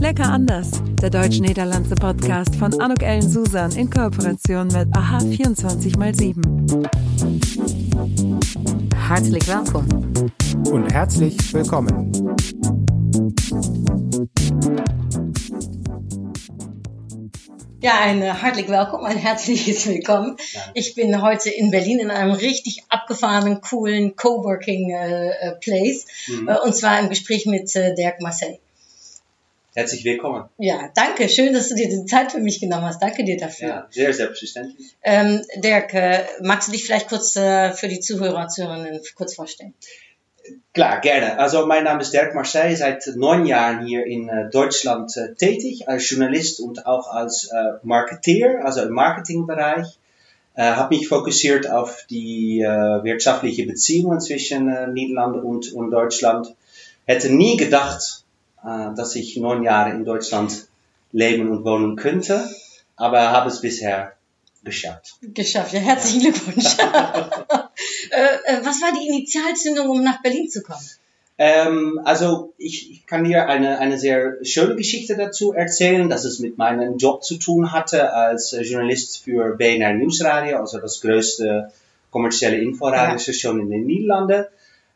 Lecker anders, der deutsch-niederlandse Podcast von Anuk Ellen Susan in Kooperation mit AHA 24x7. Hartelijk welkom. Und herzlich willkommen. Ja, ein äh, hartlich willkommen, ein herzliches Willkommen. Ich bin heute in Berlin in einem richtig abgefahrenen, coolen Coworking äh, äh, Place Mhm. äh, und zwar im Gespräch mit äh, Dirk Marcel. Herzlich willkommen. Ja, danke, schön, dass du dir die Zeit für mich genommen hast. Danke dir dafür. Ja, sehr selbstverständlich. Ähm, Dirk, äh, magst du dich vielleicht kurz äh, für die Zuhörer, Zuhörerinnen kurz vorstellen? Klar, gerne. Also mein Name ist Dirk Marseille, seit neun Jahren hier in äh, Deutschland äh, tätig, als Journalist und auch als äh, Marketeer, also im Marketingbereich. Habe mich fokussiert auf die wirtschaftliche Beziehungen zwischen Niederlande und, und Deutschland. Hätte nie gedacht, äh, dass ich neun Jahre in Deutschland leben und wohnen könnte, aber habe es bisher geschafft. Geschafft, ja, herzlichen Glückwunsch. äh, äh, was war die Initialzündung, um nach Berlin zu kommen? Ähm, also ich, ich kann dir eine, eine sehr schöne Geschichte dazu erzählen, dass es mit meinem Job zu tun hatte als Journalist für BNR Nieuwsradio, also das größte kommerzielle Inforadiostation in den Niederlanden.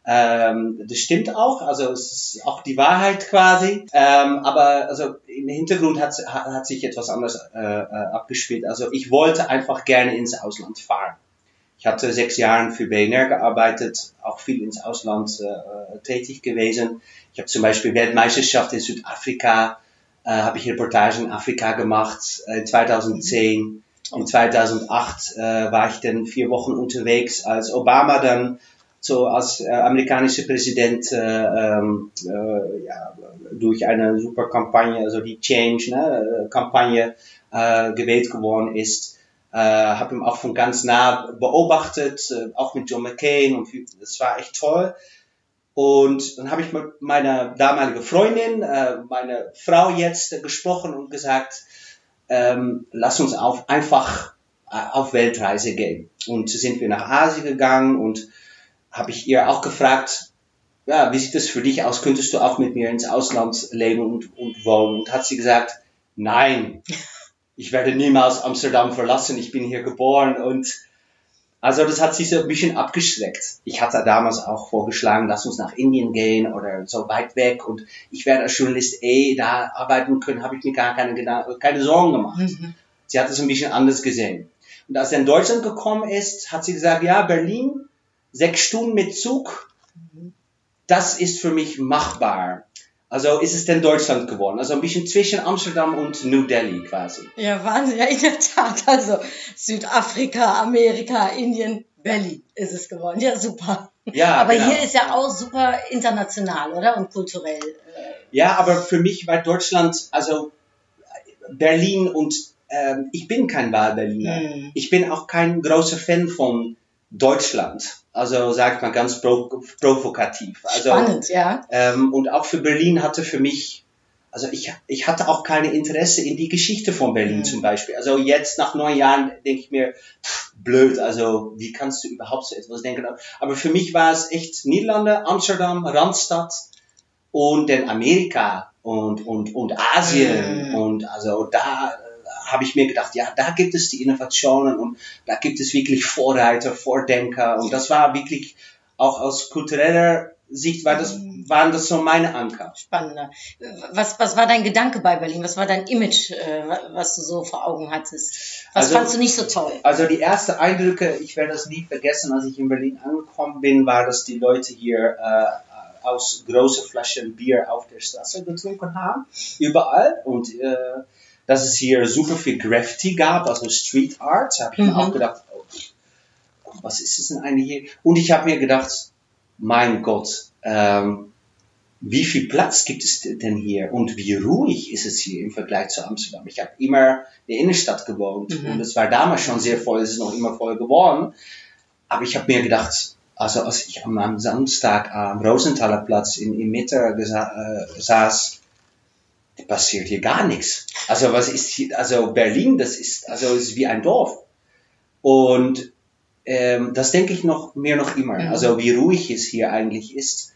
Ähm, das stimmt auch, also es ist auch die Wahrheit quasi. Ähm, aber also im Hintergrund hat, hat, sich etwas anderes äh, äh, abgespielt. Also ich wollte einfach gerne ins Ausland fahren. Ich hatte sechs Jahre für BNR gearbeitet, auch viel ins Ausland äh, tätig gewesen. Ich habe zum Beispiel Weltmeisterschaft in Südafrika, äh, habe ich Reportagen in Afrika gemacht, äh, 2010. In 2008 äh, war ich dann vier Wochen unterwegs, als Obama dann so als äh, amerikanischer Präsident äh, ähm, äh, ja, durch eine super Kampagne, also die Change ne, äh, äh, gewählt geworden ist. Äh, habe ihn auch von ganz nah beobachtet, äh, auch mit John McCain und das war echt toll. Und dann habe ich mit meiner damaligen Freundin, äh, meine Frau jetzt gesprochen und gesagt, ähm, lass uns auf, einfach äh, auf Weltreise gehen. Und sind wir nach Asien gegangen und habe ich ihr auch gefragt, ja, wie sieht es für dich aus? Könntest du auch mit mir ins Ausland leben und, und wohnen? Und hat sie gesagt, nein, ich werde niemals Amsterdam verlassen, ich bin hier geboren und also das hat sich so ein bisschen abgeschreckt. Ich hatte damals auch vorgeschlagen, lass uns nach Indien gehen oder so weit weg und ich werde als Journalist eh da arbeiten können, habe ich mir gar keine, keine Sorgen gemacht. Sie hat es ein bisschen anders gesehen. Und als er in Deutschland gekommen ist, hat sie gesagt, ja, Berlin, sechs Stunden mit Zug, das ist für mich machbar. Also ist es denn Deutschland geworden? Also ein bisschen zwischen Amsterdam und New Delhi quasi. Ja, Wahnsinn, ja, in der Tat. Also Südafrika, Amerika, Indien, Berlin ist es geworden. Ja, super. Ja, Aber genau. hier ist ja auch super international, oder? Und kulturell. Ja, aber für mich war Deutschland, also Berlin und ähm, ich bin kein Wahlberliner. Mhm. Ich bin auch kein großer Fan von Deutschland. Also sagt man ganz pro provokativ. Also, Spannend, ja. Ähm, und auch für Berlin hatte für mich, also ich, ich hatte auch keine Interesse in die Geschichte von Berlin Mhm. zum Beispiel. Also jetzt nach neun Jahren denke ich mir, pff, blöd, also wie kannst du überhaupt so etwas denken? Aber für mich war es echt Niederlande, Amsterdam, Randstadt und dann Amerika und, und, und Asien. Mhm. Und also da habe ich mir gedacht, ja, da gibt es die Innovationen und da gibt es wirklich Vorreiter, Vordenker. Und das war wirklich auch aus kultureller Sicht war das, waren das so meine Anker. Spannender. Was, was war dein Gedanke bei Berlin? Was war dein Image, äh, was du so vor Augen hattest? Was Also- fandst du nicht so toll? Also die ersten Eindrücke, ich werde das nie vergessen, als ich in Berlin angekommen bin, war, dass die Leute hier äh, aus großen Flaschen Bier auf der Straße getrunken haben, überall. Und äh, dass es hier super viel Graffiti gab, also Street Art. Da habe ich Mhm. mir auch gedacht, oh, was ist es denn eigentlich hier? Und ich habe mir gedacht, mein Gott, ähm, wie viel Platz gibt es denn hier und wie ruhig ist es hier im Vergleich zu Amsterdam? Ich habe immer in der Innenstadt gewohnt Mhm. und es war damals schon sehr voll, es ist noch immer voll geworden. Aber ich habe mir gedacht, also als ich am, am Samstag am Rosenthaler Platz in, in Mitte äh, saß, passiert hier gar nichts. Also was ist hier, also Berlin, das ist, also ist wie ein Dorf. Und ähm, das denke ich noch mir noch immer. Mhm. Also wie ruhig es hier eigentlich ist.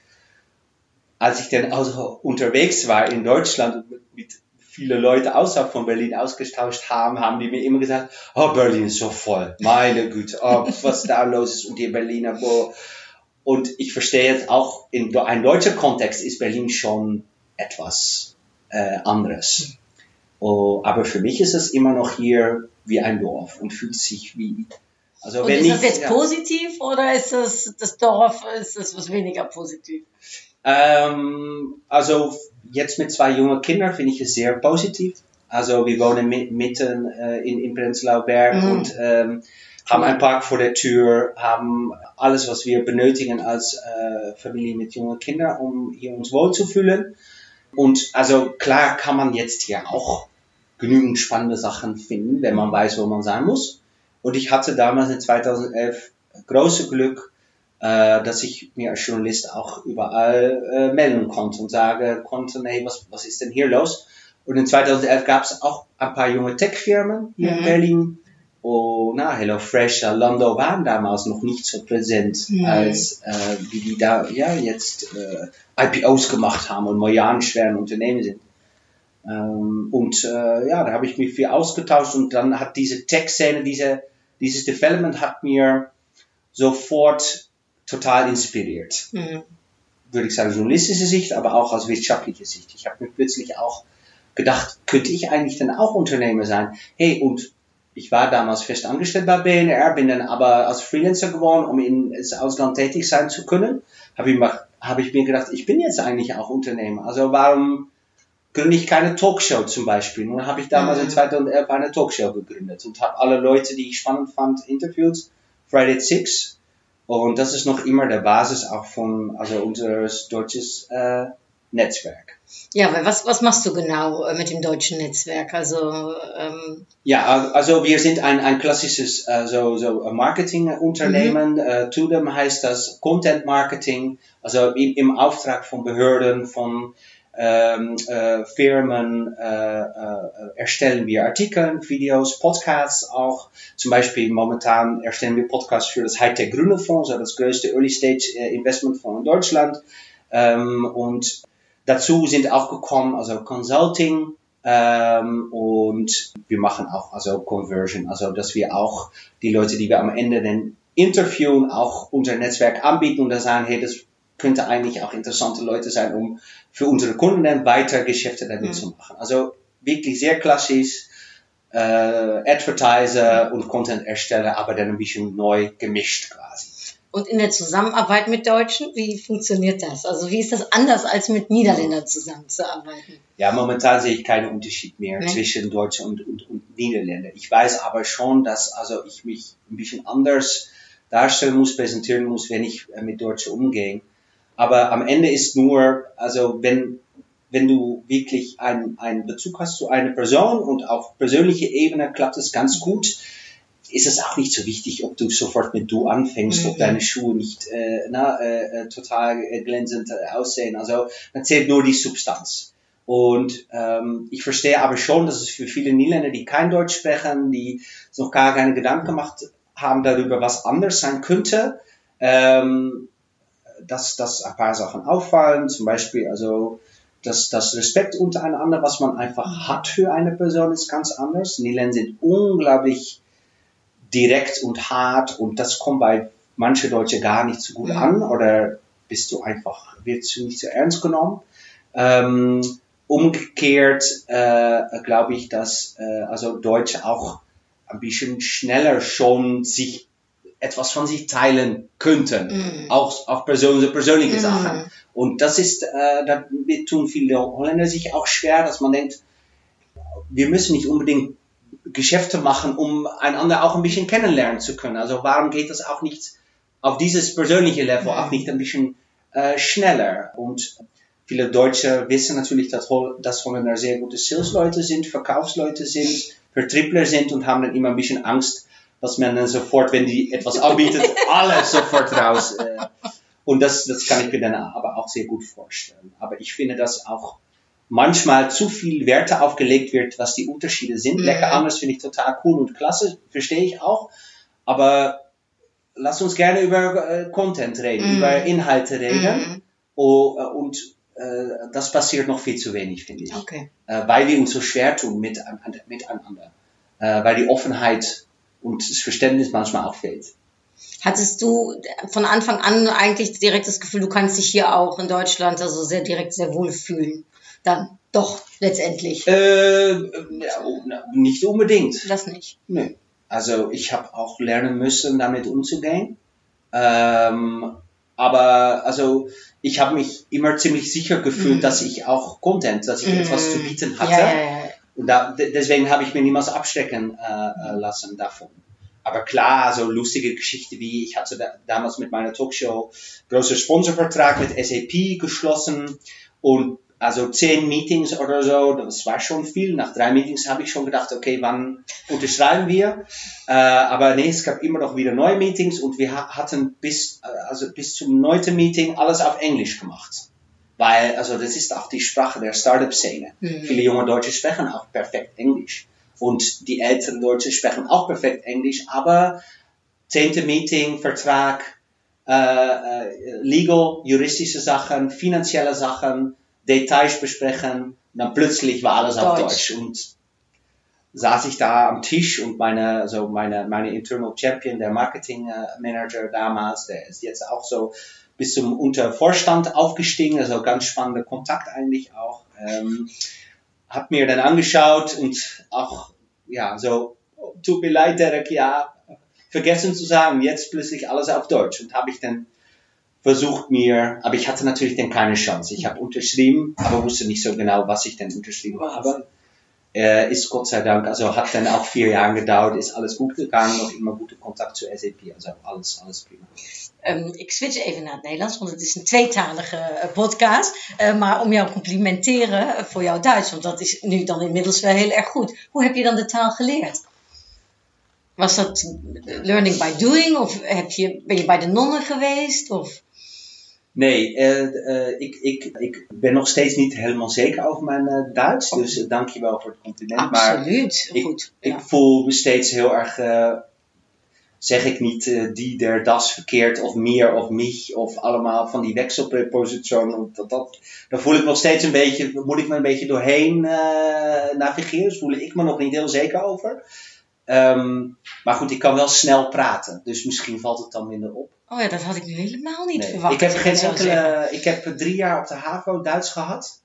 als ich dann also unterwegs war in Deutschland mit viele Leute außerhalb von Berlin ausgetauscht haben, haben die mir immer gesagt, oh, Berlin ist so voll, meine Güte, oh, was da los ist und die Berliner, boah. Und ich verstehe jetzt auch, in einem deutschen Kontext ist Berlin schon etwas äh, anderes. Oh, aber für mich ist es immer noch hier wie ein Dorf und fühlt sich wie. Also und wenn ist das jetzt ja, positiv oder ist das, das Dorf, ist das was weniger positiv? Ähm, also jetzt mit zwei jungen Kindern finde ich es sehr positiv. Also wir wohnen mitten äh, in, in Prenzlauer Berg mhm. und ähm, haben einen Park vor der Tür, haben alles, was wir benötigen als äh, Familie mit jungen Kindern, um hier uns wohlzufühlen. Und also klar kann man jetzt hier auch genügend spannende Sachen finden, wenn man weiß, wo man sein muss. Und ich hatte damals in 2011 große Glück, äh, dass ich mir als Journalist auch überall äh, melden konnte und sagen konnte, hey, was, was ist denn hier los? Und in 2011 gab es auch ein paar junge Tech-Firmen hier mhm. in Berlin. Oh, na, HelloFresh, Lando waren damals noch nicht so präsent, mhm. als äh, wie die da ja jetzt äh, IPOs gemacht haben und milliardenschweren Unternehmen sind. Ähm, und äh, ja, da habe ich mich viel ausgetauscht und dann hat diese Tech-Szene, diese, dieses Development hat mir sofort total inspiriert. Mhm. Würde ich sagen, journalistische Sicht, aber auch aus wirtschaftlicher Sicht. Ich habe mir plötzlich auch gedacht, könnte ich eigentlich dann auch Unternehmer sein? Hey, und ich war damals fest angestellt bei BNR, bin dann aber als Freelancer geworden, um in das Ausland tätig sein zu können. Habe ich, hab ich mir gedacht, ich bin jetzt eigentlich auch Unternehmer. Also warum gründe ich keine Talkshow zum Beispiel? Nun habe ich damals mhm. in 2011 eine Talkshow gegründet und habe alle Leute, die ich spannend fand, interviewt. Friday Six und das ist noch immer der Basis auch von also unseres deutsches äh, Netzwerk. Ja, aber was, was machst du genau äh, mit dem deutschen Netzwerk? Also ähm ja, also wir sind ein, ein klassisches äh, so, so Marketingunternehmen. Mhm. Äh, Tudem heißt das Content Marketing, also im, im Auftrag von Behörden, von ähm, äh, Firmen äh, äh, erstellen wir Artikel, Videos, Podcasts auch. Zum Beispiel momentan erstellen wir Podcasts für das Hightech Grüne Fonds, also das größte Early Stage äh, Investment Fonds in Deutschland. Ähm, und dazu sind auch gekommen, also Consulting, ähm, und wir machen auch also Conversion, also dass wir auch die Leute, die wir am Ende dann interviewen, auch unser Netzwerk anbieten und da sagen, hey, das könnte eigentlich auch interessante Leute sein, um für unsere Kunden dann weiter Geschäfte damit mhm. zu machen. Also wirklich sehr klassisch, äh, Advertiser und Content-Ersteller, aber dann ein bisschen neu gemischt quasi. Und in der Zusammenarbeit mit Deutschen, wie funktioniert das? Also wie ist das anders als mit Niederländern zusammenzuarbeiten? Ja, momentan sehe ich keinen Unterschied mehr nee. zwischen Deutschen und, und, und Niederländern. Ich weiß aber schon, dass also ich mich ein bisschen anders darstellen muss, präsentieren muss, wenn ich äh, mit Deutschen umgehe. Aber am Ende ist nur, also wenn, wenn du wirklich einen, einen Bezug hast zu einer Person und auf persönlicher Ebene klappt es ganz gut, ist es auch nicht so wichtig, ob du sofort mit du anfängst, mhm. ob deine Schuhe nicht äh, na, äh, äh total glänzend äh, aussehen. Also dann zählt nur die Substanz. Und ähm, ich verstehe aber schon, dass es für viele Niederländer, die kein Deutsch sprechen, die noch gar keine Gedanken gemacht haben darüber, was anders sein könnte, ähm, dass, dass ein paar Sachen auffallen, zum Beispiel also das, das Respekt untereinander, was man einfach hat für eine Person, ist ganz anders. Niederländer sind unglaublich direkt und hart und das kommt bei manche Deutsche gar nicht so gut an oder bist du einfach, wirst du nicht so ernst genommen. Ähm, umgekehrt äh, glaube ich, dass äh, also Deutsche auch ein bisschen schneller schon sich etwas von sich teilen könnten. Mm. Auch, auch persönliche, persönliche mm. Sachen. Und das ist, äh, damit tun viele Holländer sich auch schwer, dass man denkt, wir müssen nicht unbedingt Geschäfte machen, um einander auch ein bisschen kennenlernen zu können. Also warum geht das auch nicht auf dieses persönliche Level auch nicht ein bisschen äh, schneller? Und viele Deutsche wissen natürlich, dass, dass Holländer sehr gute Salesleute sind, Verkaufsleute sind, Vertriebler sind und haben dann immer ein bisschen Angst, dass man dann sofort, wenn die etwas anbietet, alles sofort raus. Äh, und das, das kann ich mir dann aber auch sehr gut vorstellen. Aber ich finde, dass auch manchmal zu viel Werte aufgelegt wird, was die Unterschiede sind. Mhm. Lecker anders finde ich total cool und klasse, verstehe ich auch. Aber lass uns gerne über äh, Content reden, mhm. über Inhalte reden. Mhm. Oh, äh, und äh, das passiert noch viel zu wenig, finde ich. Okay. Äh, weil wir uns so schwer tun mit, miteinander. Äh, weil die Offenheit und das Verständnis manchmal auch fehlt. Hattest du von Anfang an eigentlich direkt das Gefühl, du kannst dich hier auch in Deutschland also sehr direkt sehr wohl fühlen? Dann doch letztendlich. Äh, oh, nicht unbedingt. Das nicht. Nee. Also ich habe auch lernen müssen, damit umzugehen. Ähm, aber also ich habe mich immer ziemlich sicher gefühlt, mm. dass ich auch Content, dass ich mm. etwas zu bieten hatte. Ja, ja, ja. Und da, deswegen habe ich mir niemals abstecken äh, äh, lassen davon. Aber klar, so lustige Geschichte wie, ich hatte da, damals mit meiner Talkshow großer Sponsorvertrag mit SAP geschlossen und also zehn Meetings oder so, das war schon viel. Nach drei Meetings habe ich schon gedacht, okay, wann unterschreiben wir? Äh, aber nee, es gab immer noch wieder neue Meetings und wir hatten bis, äh, also bis zum neunten Meeting alles auf Englisch gemacht. Weil, also das ist auch die Sprache der Startup-Szene. Mhm. Viele junge Deutsche sprechen auch perfekt Englisch. Und die älteren Deutsche sprechen auch perfekt Englisch, aber zehnte Meeting, Vertrag, äh, äh, legal, juristische Sachen, finanzielle Sachen, Details besprechen. dann plötzlich war alles auf Deutsch. Und saß ich da am Tisch und meine, also meine, meine Internal Champion, der Marketing Manager damals, der ist jetzt auch so bis zum Untervorstand aufgestiegen, also ganz spannender Kontakt eigentlich auch. Ähm, hab mir dann angeschaut und auch, ja, so, tut mir leid, Derek, ja, vergessen zu sagen, jetzt plötzlich alles auf Deutsch. Und habe ich dann versucht mir, aber ich hatte natürlich dann keine Chance. Ich habe unterschrieben, aber wusste nicht so genau, was ich denn unterschrieben habe. Äh, ist Gott sei Dank, also hat dann auch vier Jahre gedauert, ist alles gut gegangen, noch immer gute Kontakt zu SAP, also alles, alles prima. Um, ik switch even naar het Nederlands, want het is een tweetalige uh, podcast. Uh, maar om jou te complimenteren voor jouw Duits, want dat is nu dan inmiddels wel heel erg goed. Hoe heb je dan de taal geleerd? Was dat learning by doing of heb je, ben je bij de nonnen geweest? Of? Nee, uh, ik, ik, ik ben nog steeds niet helemaal zeker over mijn uh, Duits. Dus dank je wel voor het compliment. Absoluut, maar goed. Ik, ja. ik voel me steeds heel erg, zeg ik niet die der das verkeerd of meer of mich of allemaal van die wekselprepositionen. Dat, dat, daar voel ik nog steeds een beetje, moet ik me een beetje doorheen navigeren. Dus voel ik me nog niet heel zeker over. Um, maar goed, ik kan wel snel praten. Dus misschien valt het dan minder op. Oh ja, dat had ik nu helemaal niet nee, verwacht. Ik heb, geen enkele, ik heb drie jaar op de HAVO Duits gehad.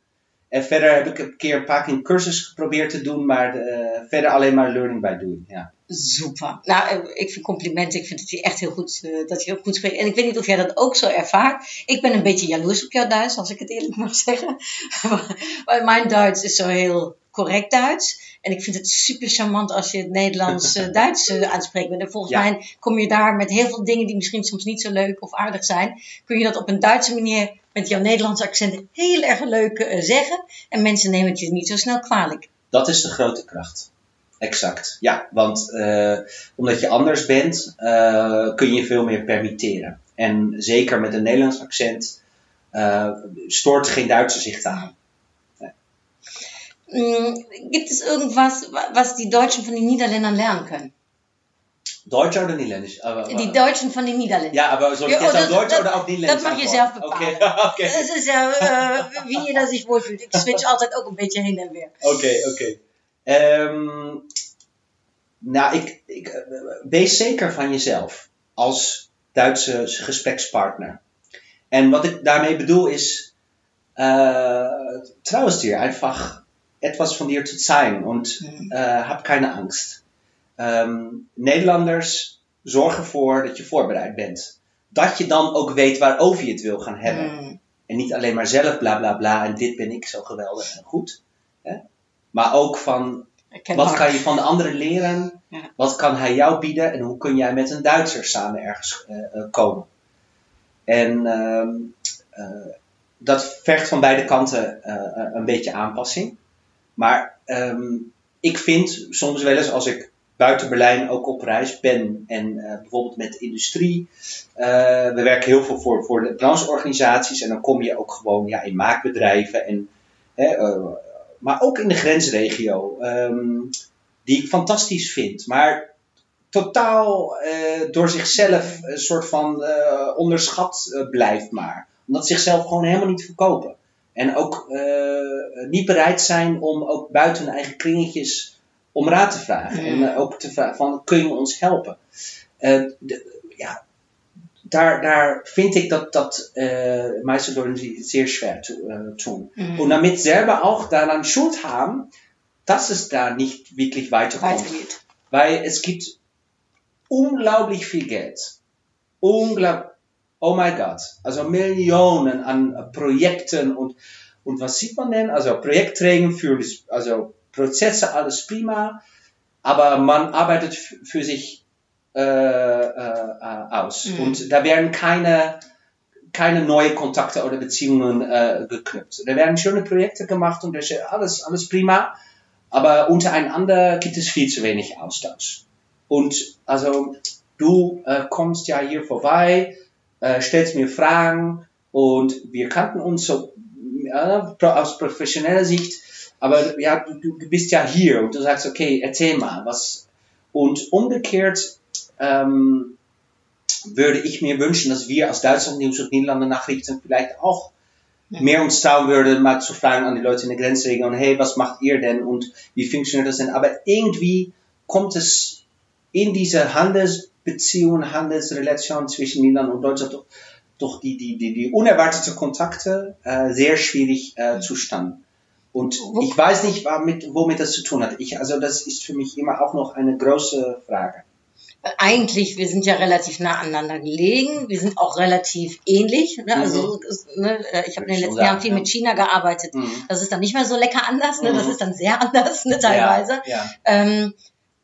En verder heb ik een keer een paar keer een cursus geprobeerd te doen, maar de, uh, verder alleen maar learning by doing. Ja. Super. Nou, eh, ik vind complimenten. Ik vind dat je echt heel goed, uh, dat je heel goed spreekt. En ik weet niet of jij dat ook zo ervaart. Ik ben een beetje jaloers op jouw Duits, als ik het eerlijk mag zeggen. maar mijn Duits is zo heel correct Duits. En ik vind het super charmant als je het Nederlands-Duits uh, aanspreekt. En volgens ja. mij kom je daar met heel veel dingen die misschien soms niet zo leuk of aardig zijn. Kun je dat op een Duitse manier met jouw Nederlandse accent heel erg leuk uh, zeggen. En mensen nemen het je niet zo snel kwalijk. Dat is de grote kracht. Exact. Ja, want uh, omdat je anders bent, uh, kun je veel meer permitteren. En zeker met een Nederlands accent uh, stoort geen Duitser zich aan. Mm, gibt es irgendwas, was die Deutschen von den Niederländern lernen können? Deutsch oder Niederländisch? Aber, die Deutschen von den Niederländern. Ja, aber soll ich jetzt Deutsch oder auch Niederländisch Das mag je zelf bepalen. Okay, okay. Das ist ja, uh, wie jeder sich wohlfühlt. Ik switch altijd ook een beetje heen en weer. Oké, okay, oké. Okay. Um, nou, ik, ik, wees zeker van jezelf als Duitse gesprekspartner. En wat ik daarmee bedoel is, uh, trouwens dir einfach etwas von dir zu zeigen und mhm. äh, hab keine Angst. Um, Nederlanders zorgen ervoor dat je voorbereid bent. Dat je dan ook weet waarover je het wil gaan hebben. Mm. En niet alleen maar zelf bla bla bla en dit ben ik zo geweldig en goed. Hè? Maar ook van wat kan je van de anderen leren? Ja. Wat kan hij jou bieden? En hoe kun jij met een Duitser samen ergens uh, uh, komen? En um, uh, dat vergt van beide kanten een beetje aanpassing. Maar um, ik vind soms wel eens als ik buiten Berlijn ook op reis ben en uh, bijvoorbeeld met industrie. Uh, we werken heel veel voor, voor de brancheorganisaties en dan kom je ook gewoon ja, in maakbedrijven. En, uh, maar ook in de grensregio, um, die ik fantastisch vind. Maar totaal door zichzelf een soort van onderschat blijft maar. Omdat zichzelf gewoon helemaal niet verkopen. En ook uh, niet bereid zijn om ook buiten hun eigen kringetjes om raad te vragen. En uh, ook te vragen van, kun je ons helpen? Uh, de, ja, daar, daar finde ich, dass das äh, meiste Leute sehr schwer zu, äh, tun. Mhm. Und damit selber auch daran Schuld haben, dass es da nicht wirklich weiterkommt. Weitergeht. Weil es gibt unglaublich viel Geld. Unglaublich, oh mein Gott, also Millionen an Projekten und, und was sieht man denn? Also Projektträgen für, also Prozesse, alles prima, aber man arbeitet für sich äh, äh, aus. Mhm. Und da werden keine, keine neuen Kontakte oder Beziehungen äh, geknüpft. Da werden schöne Projekte gemacht und alles, alles prima. Aber untereinander gibt es viel zu wenig Austausch. Und also du äh, kommst ja hier vorbei, äh, stellst mir Fragen und wir kannten uns so äh, aus professioneller Sicht. Aber ja, du, du bist ja hier und du sagst, okay, erzähl mal was. Und umgekehrt ähm, würde ich mir wünschen, dass wir als Duitsland News und Niederlande Nachrichten vielleicht auch ja. mehr uns trauen würden, mal zu fragen an die Leute in der Grenzregion, hey, was macht ihr denn und wie funktioniert das denn? Aber irgendwie kommt es in diese Handelsbeziehungen, Handelsrelation zwischen Niederlande und Deutschland doch, die, die, die, die unerwartete Kontakte äh, sehr schwierig äh, zustande. Und ich weiß nicht, womit, womit das zu tun hat. Ich, also das ist für mich immer auch noch eine große Frage eigentlich, wir sind ja relativ nah aneinander gelegen, wir sind auch relativ ähnlich. Ne? Also mhm. ne, äh, ich habe in den letzten Jahren viel ja. mit China gearbeitet. Mhm. Das ist dann nicht mehr so lecker anders, ne? das mhm. ist dann sehr anders ne, teilweise. Ja, ja. Ähm,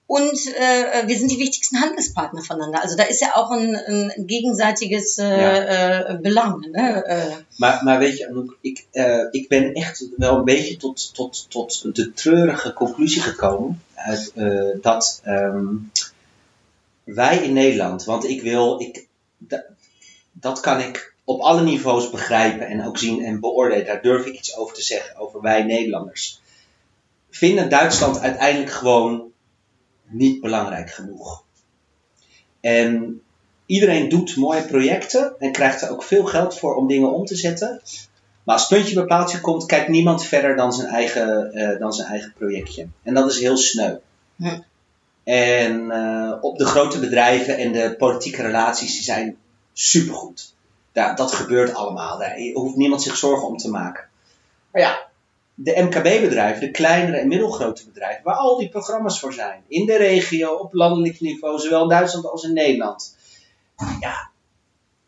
und äh, wir sind die wichtigsten Handelspartner voneinander. Also da ist ja auch ein, ein gegenseitiges äh, ja. äh, Belang. Äh. Maar, maar weet je, ik, uh, ik ben echt wel een beetje tot, tot, tot de treurige conclusie gekomen. Uit, uh, dat um, wij in Nederland, want ik wil, ik, dat kan ik op alle niveaus begrijpen en ook zien en beoordelen. Daar durf ik iets over te zeggen, over wij Nederlanders. Vinden Duitsland uiteindelijk gewoon niet belangrijk genoeg. En iedereen doet mooie projecten en krijgt er ook veel geld voor om dingen om te zetten. Maar als puntje bij paaltje komt, kijkt niemand verder dan zijn eigen, uh, dan zijn eigen projectje. En dat is heel sneu. Hm. En uh, op de grote bedrijven en de politieke relaties, die zijn supergoed. Ja, dat gebeurt allemaal. Daar hoeft niemand zich zorgen om te maken. Maar ja, de MKB-bedrijven, de kleinere en middelgrote bedrijven, waar al die programma's voor zijn, in de regio, op landelijk niveau, zowel in Duitsland als in Nederland, ja,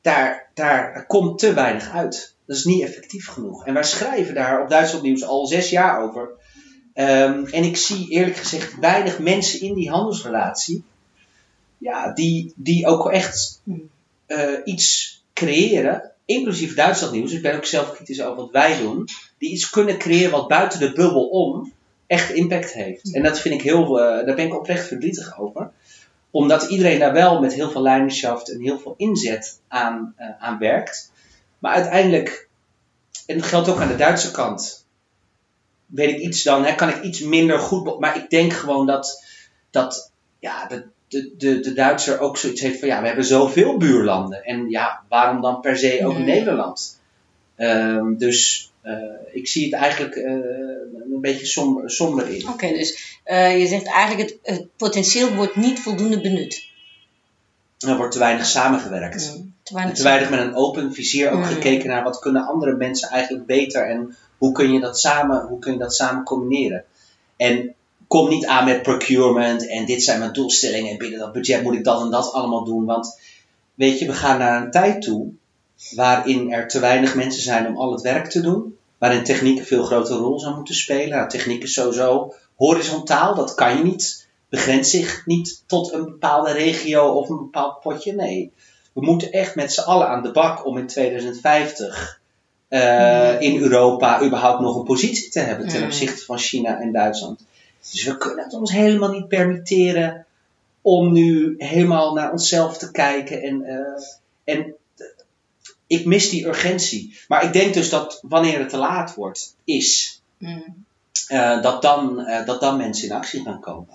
daar, daar komt te weinig uit. Dat is niet effectief genoeg. En wij schrijven daar op Duitsland Nieuws al zes jaar over Um, en ik zie eerlijk gezegd weinig mensen in die handelsrelatie, ja, die, die ook echt uh, iets creëren, inclusief Duitsland nieuws. Ik ben ook zelf kritisch over wat wij doen, die iets kunnen creëren wat buiten de bubbel om echt impact heeft. En dat vind ik heel, uh, daar ben ik oprecht verdrietig over. Omdat iedereen daar wel met heel veel leiderschap en heel veel inzet aan, uh, aan werkt. Maar uiteindelijk, en dat geldt ook aan de Duitse kant, weet ik iets dan, hè, kan ik iets minder goed. Maar ik denk gewoon dat, dat ja, de, de, de, de Duitser ook zoiets heeft van ja, we hebben zoveel buurlanden. En ja, waarom dan per se ook Nederland? Um, dus ik zie het eigenlijk uh, een beetje somber, somber in. Oké, okay, dus uh, je zegt eigenlijk het, het, potentieel wordt niet voldoende benut. Er wordt te weinig samengewerkt. Mm, te, weinig, te weinig met een open vizier ook mm. gekeken naar wat kunnen andere mensen eigenlijk beter en hoe kun je dat samen, hoe kun je dat samen combineren? En kom niet aan met procurement en dit zijn mijn doelstellingen en binnen dat budget moet ik dat en dat allemaal doen. Want weet je, we gaan naar een tijd toe waarin er te weinig mensen zijn om al het werk te doen. Waarin techniek een veel grotere rol zou moeten spelen. Nou, techniek is sowieso horizontaal, dat kan je niet. Begrenst zich niet tot een bepaalde regio of een bepaald potje. Nee, we moeten echt met z'n allen aan de bak om in 2050 uh, in Europa überhaupt nog een positie te hebben ten opzichte van China en Duitsland. Dus we kunnen het ons helemaal niet permitteren om nu helemaal naar onszelf te kijken. En, uh, en ik mis die urgentie. Maar ik denk dus dat wanneer het te laat wordt, is, mm. uh, dat, dan, dat dan mensen in actie gaan komen.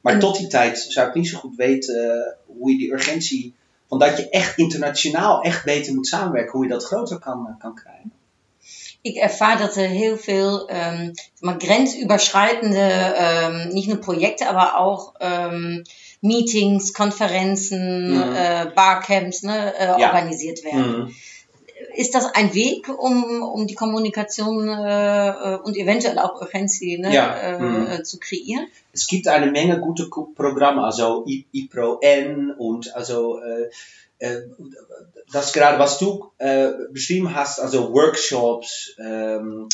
Maar tot die tijd zou ik niet zo goed weten hoe je die urgentie, van dat je echt internationaal echt beter moet samenwerken, hoe je dat groter kan, kan krijgen. ik ervaar dat er heel veel ähm, maar grenzüberschreitende, ähm, nicht nur Projekte, aber auch ähm, Meetings, Konferenzen, Mhm. äh, Barcamps ne, äh, Ja. organisiert werden. Mhm. Ist das ein Weg, um, um die Kommunikation äh, äh, und eventuell auch Urgency ne, Ja. äh, Mhm. zu kreieren? es gibt eine Menge gute Programme, also IPRO-N und also äh, äh, das gerade, was du äh, beschrieben hast, also Workshops, ähm,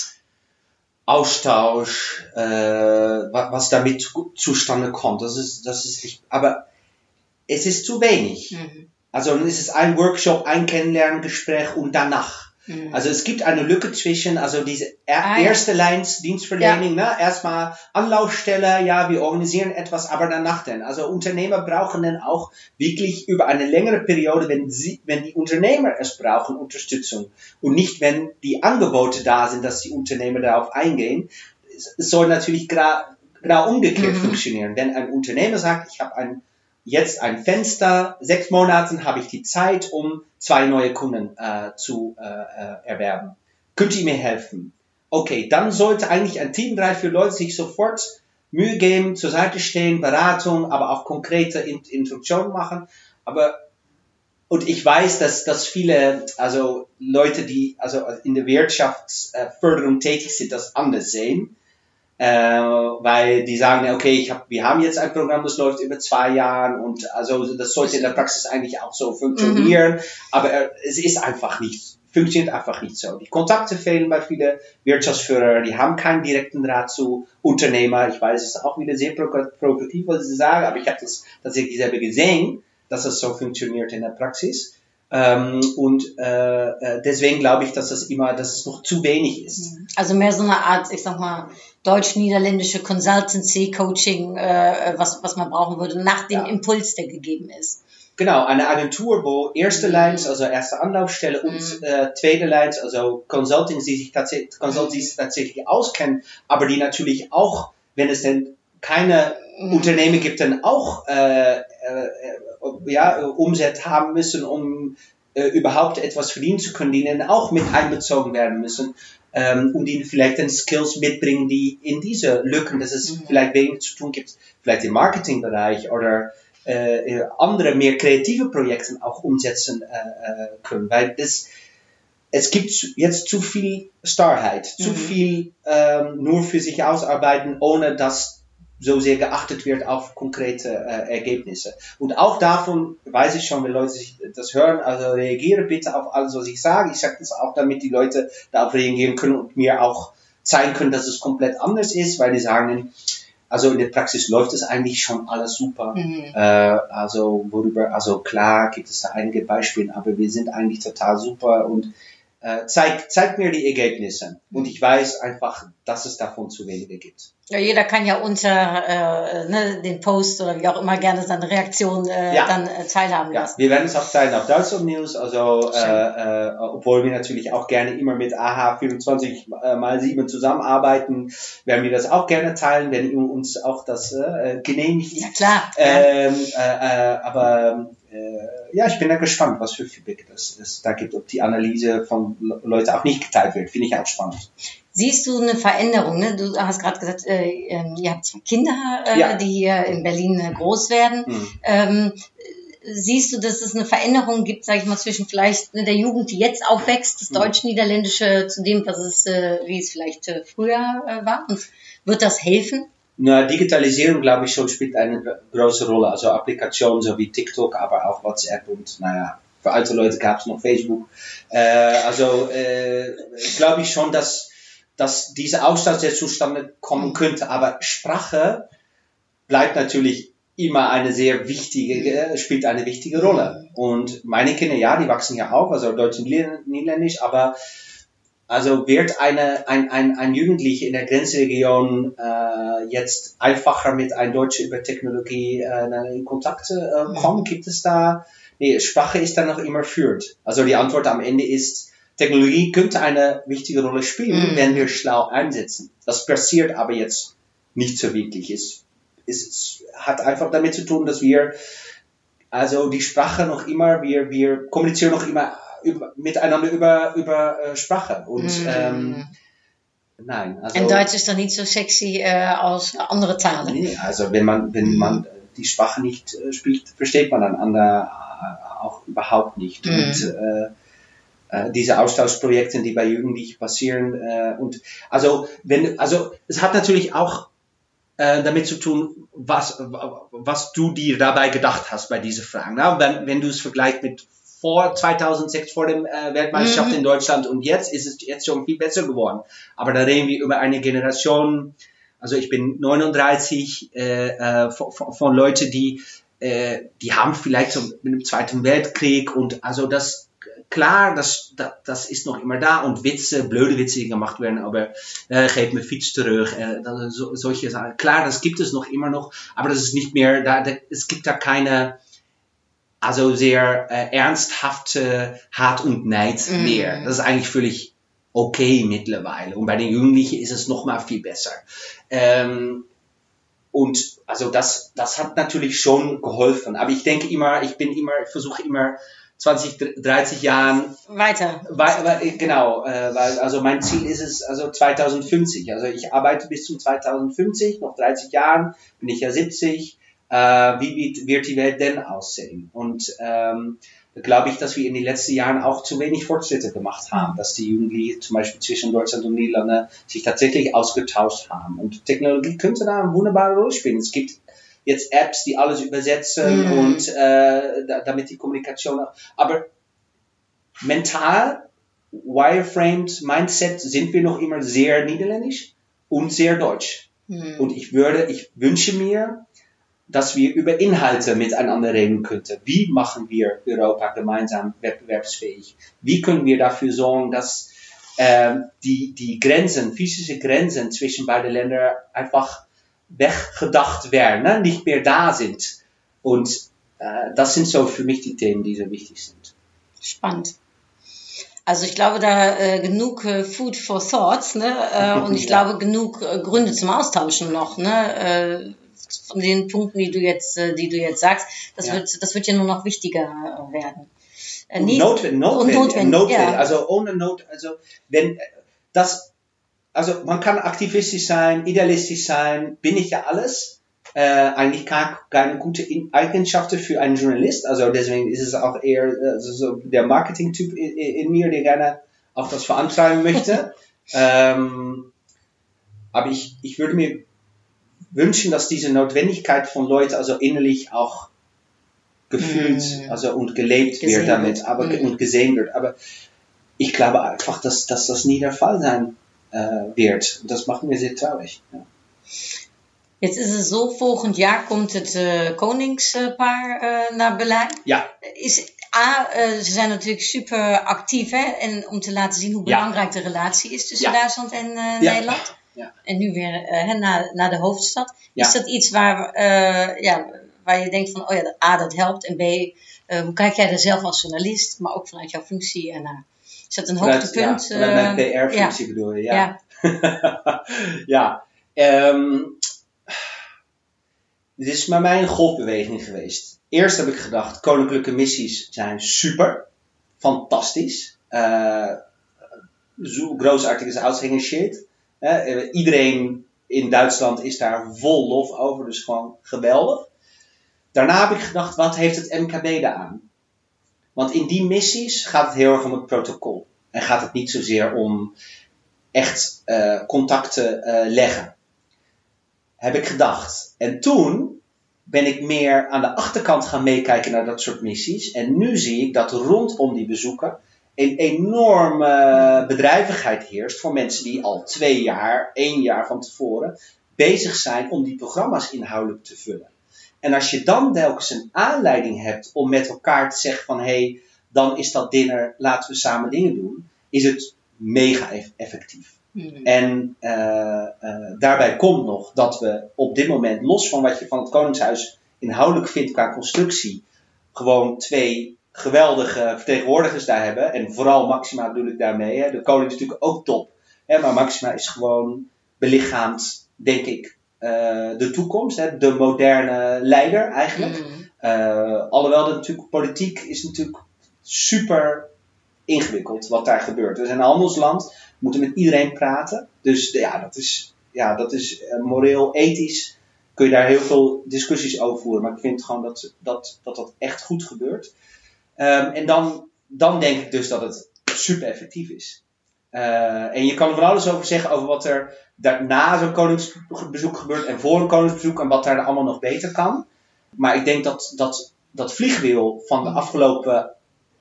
Austausch, wa- was damit zu- zustande kommt, das ist, das ist aber es ist zu wenig. Mhm. Also dann ist es ein Workshop, ein Kennenlerngespräch und danach. Mhm. Also es gibt eine Lücke zwischen, also diese er Ah, ja. erste Lines Dienstverlening, ne? erstmal Anlaufstelle, ja, wir organisieren etwas, aber danach denn. Also Unternehmer brauchen dann auch wirklich über eine längere Periode, wenn sie, wenn die Unternehmer es brauchen, Unterstützung. Und nicht, wenn die Angebote da sind, dass die Unternehmer darauf eingehen. Es, soll natürlich gra- genau umgekehrt Mhm. funktionieren. Wenn ein Unternehmer sagt, ich habe ein jetzt ein Fenster, sechs Monaten habe ich die Zeit, um zwei neue Kunden äh, zu äh, äh, erwerben. Könnt ihr mir helfen? Okay, dann sollte eigentlich ein Team, drei, vier Leute sich sofort Mühe geben, zur Seite stehen, Beratung, aber auch konkrete In Instruktionen machen. Aber und ich weiß, dass, dass viele, also Leute, die also in der Wirtschaftsförderung tätig sind, das anders sehen. Äh, weil die sagen, okay, ich hab, wir haben jetzt ein Programm, das läuft über zwei Jahre und also das sollte in der Praxis eigentlich auch so funktionieren, aber äh, es ist einfach nicht, funktioniert einfach nicht so. Die Kontakte fehlen bei vielen Wirtschaftsführer, die haben keinen direkten Draht zu Unternehmer. Ich weiß, es ist auch wieder sehr provo- provokativ, was ich sage, aber ich habe das tatsächlich selber gesehen, dass es so funktioniert in der Praxis. Ähm, und äh, äh, deswegen glaube ich, dass es immer, dass es noch zu wenig ist. Also mehr so eine Art, ich sag mal, deutsch-niederländische Consultancy, Coaching, äh, was, was man brauchen würde, nach dem Ja. Impuls, der gegeben ist. Genau, eine Agentur, wo erste Mhm. Lines, also erste Anlaufstelle und Mhm. äh, zweite Lines, also Consultings, die sich tatsächlich, Consultants, die sich tatsächlich auskennen, aber die natürlich auch, wenn es denn keine Mhm. Unternehmen gibt, dann auch äh, äh, äh, ja, Umsatz haben müssen, um äh, überhaupt etwas verdienen zu können, die dann auch mit einbezogen werden müssen. Ähm, und die vielleicht dann Skills mitbringen, die in diese Lücken, dass es Mhm. vielleicht wenig zu tun gibt, vielleicht im Marketingbereich oder äh, äh, andere mehr kreative Projekte auch umsetzen äh, äh, können. Weil das, es gibt jetzt zu viel Starrheit, zu Mhm. viel ähm, nur für sich ausarbeiten, ohne dass so sehr geachtet wird auf konkrete äh, Ergebnisse. Und auch davon weiß ich schon, wenn Leute sich das hören, also reagiere bitte auf alles, was ich sage. Ich sage das auch, damit die Leute darauf reagieren können und mir auch zeigen können, dass es komplett anders ist, weil die sagen, also in der Praxis läuft es eigentlich schon alles super. Mhm. Äh, also worüber, also klar gibt es da einige Beispiele, aber wir sind eigentlich total super und äh, zeigt, zeigt mir die Ergebnisse. Und ich weiß einfach, dass es davon zu wenige gibt. Ja, jeder kann ja unter äh, ne, den Post oder wie auch immer gerne seine Reaktion äh, Ja. dann äh, teilhaben Ja, lassen. wir werden es auch teilen auf Deutschland News, also Schön. äh, äh, obwohl wir natürlich auch gerne immer mit AH 24 äh, mal 7 zusammenarbeiten, werden wir das auch gerne teilen, wenn ihr uns auch das äh, genehmigt. Ja klar. Ähm, äh, äh, aber äh, ja, ich bin da gespannt, was für Feedback das es da gibt, ob die Analyse von Le Leuten auch nicht geteilt wird. Finde ich auch spannend. Siehst du eine Veränderung? Ne? Du hast gerade gesagt, äh, ähm, ihr habt zwei Kinder, äh, Ja. die hier in Berlin äh, groß werden. Hm. Ähm, siehst du, dass es eine Veränderung gibt, sage ich mal, zwischen vielleicht ne, der Jugend, die jetzt aufwächst, das Mhm. Deutsch-Niederländische zu dem, was es, äh, wie es vielleicht äh, früher war? Und wird das helfen? Na, Digitalisierung, glaube ich, schon spielt eine gro- große Rolle. Also Applikationen so wie TikTok, aber auch WhatsApp und, naja, für alte Leute gab es noch Facebook. Äh, also, äh, glaube ich schon, dass, dass dieser Austausch der zustande kommen könnte. Aber Sprache bleibt natürlich immer eine sehr wichtige, äh, spielt eine wichtige Rolle. Und meine Kinder, ja, die wachsen ja auf, also Deutsch und Nieder- Niederländisch, aber also wird eine, ein, ein, ein Jugendlicher in der Grenzregion äh, jetzt einfacher mit einem Deutschen über Technologie äh, in Kontakt äh, kommen? Gibt es da, nee, Sprache ist dann noch immer führt. Also die Antwort am Ende ist, Technologie könnte eine wichtige Rolle spielen, Mhm. wenn wir schlau einsetzen. Das passiert aber jetzt nicht so wirklich. Es, es hat einfach damit zu tun, dass wir also die Sprache noch immer, wir, wir kommunizieren noch immer über, miteinander über, über äh, sprachen. Und Mhm. ähm, nein, also. En Duits is dan niet zo sexy eh, als andere talen. Nee, also wenn man, wenn man die Sprache nicht äh, spricht, versteht man einander äh, auch überhaupt nicht. Mhm. Und äh, äh, diese Austauschprojekte, die bei Jugendlichen passieren, äh, und also wenn, also es hat natürlich auch äh, damit zu tun, was, was du dir dabei gedacht hast bei diesen Fragen. Na, wenn, wenn du es vergleichst mit vor 2006, vor dem äh, Weltmeisterschaft Mhm. in Deutschland und jetzt, ist es jetzt schon viel besser geworden. Aber da reden wir über eine Generation, also ich bin 39 äh, äh, von, von, Leuten, die, äh, die haben vielleicht so mit dem Zweiten Weltkrieg und also das, klar, das, das, das ist noch immer da und Witze, blöde Witze, die gemacht werden, aber äh, geef mir Fiets zurück, äh, so, solche Sachen. Klar, das gibt es noch immer noch, aber das ist nicht mehr, da, da es gibt da keine, also sehr äh, ernsthafte Hart und Neid Mhm. mehr. Das ist eigentlich völlig okay mittlerweile. Und bei den Jugendlichen ist es noch mal viel besser. Ähm, und also das, das hat natürlich schon geholfen. Aber ich denke immer, ich bin immer, ich versuche immer 20, 30 Jahren Weiter. weil, genau, äh, weil, also mein Ziel ist es, also 2050. Also ich arbeite bis zum 2050, noch 30 Jahren, bin ich ja 70. Äh, wie wird, die Welt denn aussehen? Und ähm, da glaube ich, dass wir in den letzten Jahren auch zu wenig Fortschritte gemacht haben, dass die Jugendlichen zum Beispiel zwischen Deutschland und Niederlande sich tatsächlich ausgetauscht haben. Und Technologie könnte da eine wunderbare Rolle spielen. Es gibt jetzt Apps, die alles übersetzen Mhm. und äh, da, damit die Kommunikation. Aber mental, wireframed Mindset sind wir noch immer sehr niederländisch und sehr deutsch. Hm. Und ich würde, ich wünsche mir, dass wir über Inhalte miteinander reden könnten. Wie machen wir Europa gemeinsam wettbewerbsfähig? Wie können wir dafür sorgen, dass ähm, die, die Grenzen, physische Grenzen zwischen beiden Ländern einfach weggedacht werden, ne? nicht mehr da sind. Und äh, das sind so für mich die Themen, die so wichtig sind. Spannend. Also ich glaube, da äh, genug äh, Food for Thoughts, ne? Äh, und ich glaube genug äh, Gründe zum Austauschen noch, ne? Äh, von den Punkten, die du jetzt, äh, die du jetzt sagst, das Ja. wird, das wird ja nur noch wichtiger äh, werden. Äh, Und nie- notwendig, notwendig, und notwendig, notwendig. ja. Also ohne Not, also wenn äh, das, also man kann aktivistisch sein, idealistisch sein, bin ich ja alles. Äh, eigentlich keine, keine gute Eigenschaften für einen Journalist. Also deswegen ist es auch eher äh, also so der Marketing-Typ in, in mir, der gerne auch das vorantreiben möchte. ähm, aber ich, ich würde mir wünschen, dass diese Notwendigkeit von Leuten also innerlich auch gefühlt Mm. also und gelebt Gesehen wird damit aber Mm. und gesehen wird aber ich glaube einfach dass, dass das nie der Fall sein äh, wird und das macht mir sehr traurig ja. Jetzt is het zo, volgend jaar komt het eh, koningspaar eh, naar Berlijn. ja Is, A, eh, ze zijn natuurlijk super actief, hè? En om te laten zien hoe Ja. belangrijk de relatie is tussen Ja. Duitsland en Ja. Nederland. Ja. En nu weer eh, naar, naar de hoofdstad. Ja. Is dat iets waar, eh, ja, waar je denkt van, oh ja, A, dat helpt. En B, eh, hoe kijk jij er zelf als journalist, maar ook vanuit jouw functie ernaar? Is dat een Vanuit- hoogtepunt? ja, vanuit mijn PR-functie bedoel je ja ja. ja, ehm, dit is bij mij een golfbeweging geweest. Eerst heb ik gedacht, koninklijke missies zijn super, fantastisch. Uh, zo grootartig is uitgeïnitieerd. Uh, iedereen in Duitsland is daar vol lof over, dus gewoon geweldig. Daarna heb ik gedacht, wat heeft het MKB daaraan? Want in die missies gaat het heel erg om het protocol. En gaat het niet zozeer om echt uh, contacten uh, leggen. Heb ik gedacht. En toen ben ik meer aan de achterkant gaan meekijken naar dat soort missies. En nu zie ik dat rondom die bezoeken een enorme bedrijvigheid heerst voor mensen die al twee jaar, één jaar van tevoren bezig zijn om die programma's inhoudelijk te vullen. En als je dan telkens een aanleiding hebt om met elkaar te zeggen van hé, hey, dan is dat dinner, laten we samen dingen doen, is het mega effectief. Hmm. En uh, uh, daarbij komt nog dat we op dit moment, los van wat je van het Koningshuis inhoudelijk vindt qua constructie, gewoon twee geweldige vertegenwoordigers daar hebben. En vooral Maxima bedoel ik daarmee. Hè. De koning is natuurlijk ook top. Hè, maar Maxima is gewoon belichaamd, denk ik, uh, de toekomst. Hè. De moderne leider eigenlijk. Mm. alhoewel de natuurlijk, politiek is natuurlijk super ingewikkeld wat daar gebeurt. We zijn een handelsland, we moeten met iedereen praten. Dus ja, dat is, ja, dat is uh, moreel, ethisch kun je daar heel veel discussies over voeren. Maar ik vind gewoon dat dat, dat, dat echt goed gebeurt. Um, en dan, dan denk ik dus dat het super effectief is. Uh, en je kan er van alles over zeggen over wat er na zo'n koningsbezoek gebeurt en voor een koningsbezoek en wat daar allemaal nog beter kan. Maar ik denk dat dat, dat vliegwiel van de afgelopen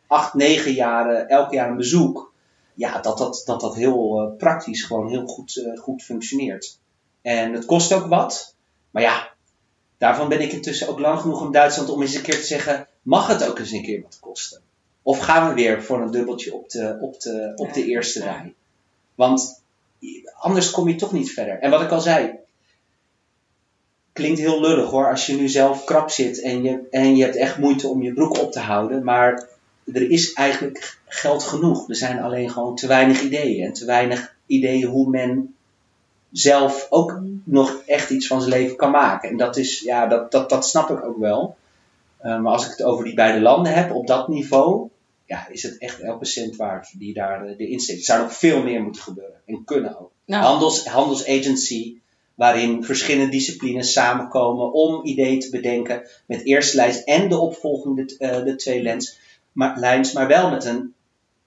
acht, negen jaren, elk jaar een bezoek, ja, dat dat, dat, dat heel uh, praktisch gewoon heel goed, uh, goed functioneert. En het kost ook wat. Maar ja, daarvan ben ik intussen ook lang genoeg in Duitsland om eens een keer te zeggen: mag het ook eens een keer wat kosten? Of gaan we weer voor een dubbeltje op de, op de, op de eerste rij? Want anders kom je toch niet verder. En wat ik al zei, klinkt heel lullig hoor, als je nu zelf krap zit en je, en je hebt echt moeite om je broek op te houden. Maar er is eigenlijk geld genoeg. Er zijn alleen gewoon te weinig ideeën. En te weinig ideeën hoe men zelf ook nog echt iets van zijn leven kan maken. En dat is, ja, dat, dat, dat snap ik ook wel. Uh, maar als ik het over die beide landen heb, op dat niveau, ja, is het echt elke cent waard die daar uh, de. Er zou nog veel meer moeten gebeuren en kunnen ook. Nou. Handels, handelsagency, waarin verschillende disciplines samenkomen om ideeën te bedenken met eerste lijst en de opvolgende uh, de twee lens, maar, lijns, maar wel met een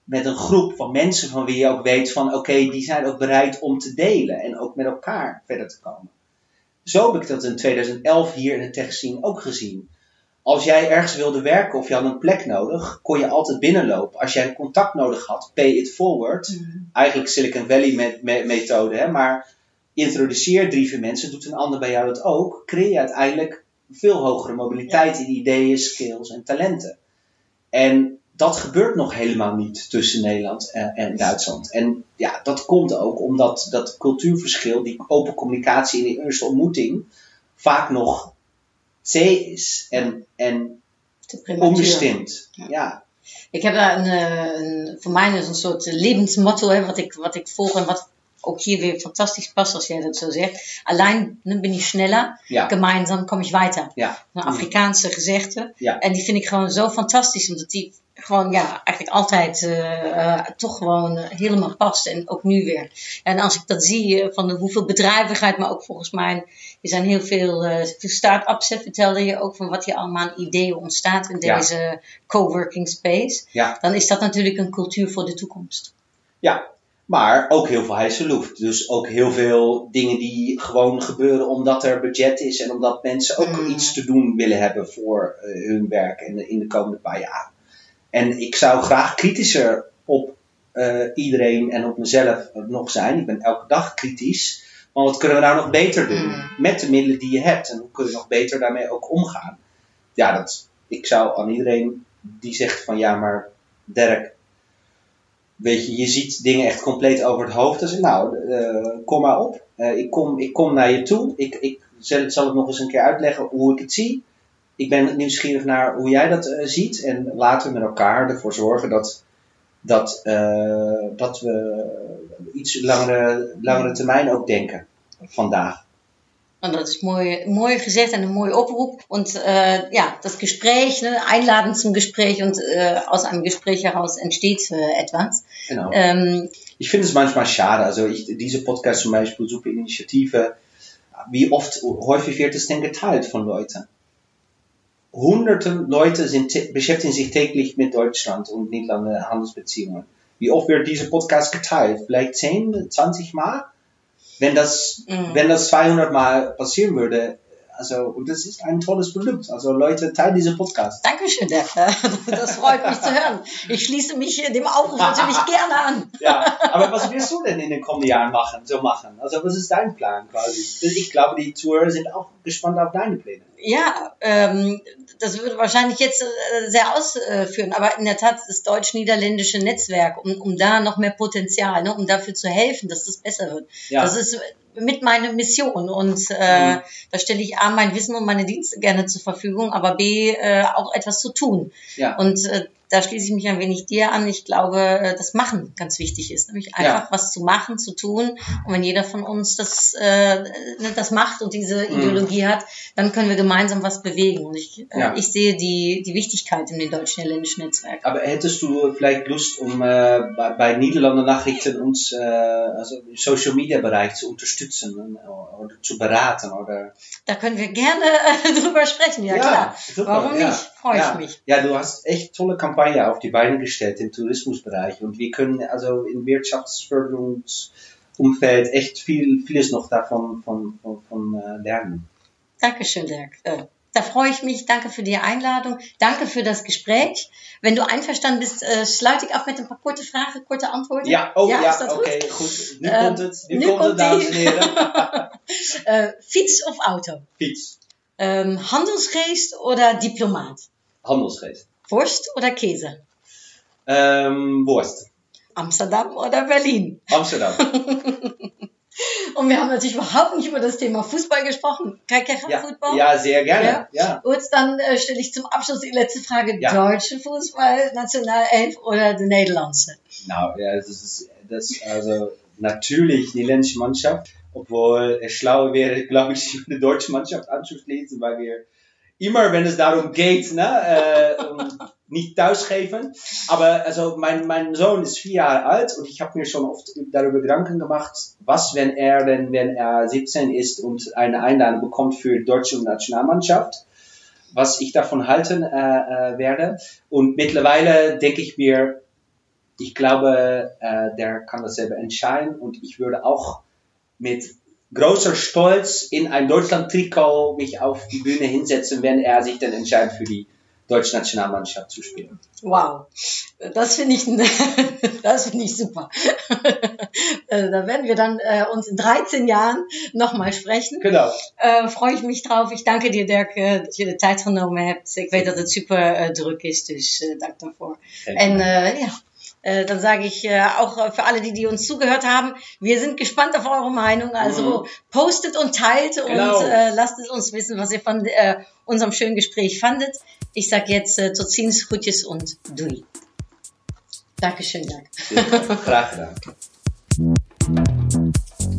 met een groep van mensen van wie je ook weet van oké, okay, die zijn ook bereid om te delen en ook met elkaar verder te komen. Zo heb ik dat in 2011 hier in het techscene ook gezien. Als jij ergens wilde werken of je had een plek nodig, kon je altijd binnenlopen. Als jij een contact nodig had, pay it forward. Mm. Eigenlijk Silicon Valley methode, hè, maar introduceer drie, vier mensen, doet een ander bij jou dat ook. Creëer je uiteindelijk veel hogere mobiliteit in ideeën, skills en talenten. En dat gebeurt nog helemaal niet tussen Nederland en, en, Duitsland. En ja, dat komt ook omdat dat cultuurverschil, die open communicatie in de eerste ontmoeting, vaak nog C is en, en onbestemd. Ja. ja. Ik heb daar een, eh, een, voor mij is een soort levensmotto, hè, wat, ik, wat ik volg en wat ook hier weer fantastisch past als jij dat zo zegt. Allein ben ik sneller, ja. gemeinsam kom ik weiter. Ja. Een Afrikaanse gezegde. Ja. En die vind ik gewoon zo fantastisch, omdat die gewoon ja, eigenlijk altijd uh, uh, toch gewoon helemaal past. En ook nu weer. En als ik dat zie van de, hoeveel bedrijvigheid, maar ook volgens mij, er zijn heel veel, veel start-ups, vertelde je ook van wat hier allemaal aan ideeën ontstaat in deze coworking space. Ja. Dan is dat natuurlijk een cultuur voor de toekomst. Ja, maar ook heel veel lucht. Dus ook heel veel dingen die gewoon gebeuren omdat er budget is en omdat mensen ook mm. iets te doen willen hebben voor uh, hun werk in in de komende paar jaar. En ik zou graag kritischer op uh, iedereen en op mezelf nog zijn. Ik ben elke dag kritisch. Maar wat kunnen we nou nog beter doen mm. met de middelen die je hebt? En hoe kun je nog beter daarmee ook omgaan? Ja, dat, ik zou aan iedereen die zegt van ja, maar Dirk, weet je, je ziet dingen echt compleet over het hoofd. Dus nou, uh, kom maar op. Uh, ik, kom, ik kom naar je toe. Ik, ik zal, zal het nog eens een keer uitleggen hoe ik het zie ik ben nieuwsgierig naar hoe jij dat uh, ziet. En laten we met elkaar ervoor zorgen dat, dat, dat we iets langere, langere termijn ook denken vandaag. Und das ist mooi, mooi gezegd en een mooie Oproep. Und äh, ja, das Gespräch, ne, einladen zum Gespräch und äh, aus einem Gespräch heraus entsteht äh, etwas. Genau. Ähm, ich finde es manchmal schade. Also ich, diese Podcast zum Beispiel, super Initiative. Wie oft, häufig wird es denn geteilt von Leuten? hunderten Leute sind, beschäftigen sich täglich mit Deutschland und Niederlande Handelsbeziehungen. Wie oft wird dieser Podcast geteilt? Vielleicht 10, 20 Mal? Wenn das, mhm. wenn das 200 Mal passieren würde, also, und das ist ein tolles Produkt. Also, Leute, teilen diesen Podcast. Dankeschön, Dirk. Das freut mich zu hören. Ich schließe mich dem Aufruf natürlich gerne an. Ja, aber was wirst du denn in den kommenden Jahren machen, so machen? Also, was ist dein Plan quasi? Ich glaube, die Zuhörer sind auch gespannt auf deine Pläne. Ja, ähm, das würde wahrscheinlich jetzt äh, sehr ausführen, aber in der Tat das deutsch-niederländische Netzwerk, um, um da noch mehr Potenzial, ne, um dafür zu helfen, dass das besser wird. Ja. Das ist mit meiner Mission und äh, mhm. da stelle ich A, mein Wissen und meine Dienste gerne zur Verfügung, aber B, äh, auch etwas zu tun. Ja. Und äh, da schließe ich mich ein wenig dir an. Ich glaube, äh, das Machen ganz wichtig ist, nämlich einfach ja. was zu machen, zu tun. Und wenn jeder von uns das, äh, ne, das macht und diese mhm. Ideologie hat, dann können wir gemeinsam was bewegen. Und ich, äh, ja. ich sehe die, die Wichtigkeit in den deutschen niederländischen Netzwerk. Aber hättest du vielleicht Lust, um äh, bei, bei Niederlande Nachrichten uns äh, also im Social Media Bereich zu unterstützen oder, oder zu beraten? Oder? Da können wir gerne äh, drüber sprechen, ja, ja klar. Super, Warum nicht? Freue ich mich. Ja, du hast echt tolle Kampagne auf die Beine gestellt im Tourismusbereich und wir können also im Wirtschaftsförderungsumfeld echt viel, vieles noch davon von, von, von äh, lernen. Dankeschön, Dirk. Äh, da freue ich mich. Danke für die Einladung. Danke für das Gespräch. Wenn du einverstanden bist, äh, sluit ich ab mit ein paar kurze Fragen, kurze Antworten. Ja, oh ja, ja okay, gut? goed. Nu uh, komt het, nu, nu komt het, dames en heren. uh, fiets of auto? Fiets. Um, handelsgeest oder Diplomat? Handelsgeest. Wurst oder Käse? Ähm, Wurst. Amsterdam oder Berlin? Amsterdam. Und wir haben natürlich überhaupt nicht über das Thema Fußball gesprochen. Kein ja, Fußball? Ja, sehr gerne. Ja. ja. Gut, dann äh, stelle ich zum Abschluss die letzte Frage. Ja. Deutsche Fußball, Nationalelf oder die Niederlandse? Nou, ja, das ist das, also natürlich die niederländische Mannschaft. Obwohl es schlau wäre, glaube ich, die deutsche Mannschaft anzuschließen, weil wir immer, wenn es darum geht, ne, äh, um, nicht thuisgeven. Aber also mein, mein Sohn ist vier Jahre alt und ich habe mir schon oft darüber Gedanken gemacht, was, wenn er denn, wenn er 17 ist und eine Einladung bekommt für die deutsche Nationalmannschaft, was ich davon halten äh, äh, werde. Und mittlerweile denke ich mir, ich glaube, äh, der kann das selber entscheiden und ich würde auch mit großer Stolz in ein Deutschland-Trikot mich auf die Bühne hinsetzen, wenn er sich dann entscheidet für die deutsche Nationalmannschaft zu spielen. Wow, das finde ich, das finde ich super. Äh, da werden wir dann äh, uns in 13 Jahren nochmal sprechen. Genau. Äh, Freue ich mich drauf. Ich danke dir, Dirk, äh, dat je de tijd genomen hebt. Ik weet dat het super druk is, dus dank daarvoor. En ja. Äh, dann sage ich äh, auch für alle, die, die uns zugehört haben, wir sind gespannt auf eure Meinung. Also mhm. postet und teilt genau. und äh, lasst es uns wissen, was ihr von äh, unserem schönen Gespräch fandet. Ich sage jetzt äh, tot ziens, groetjes und doei. Dankeschön, Dank. Graag gedaan.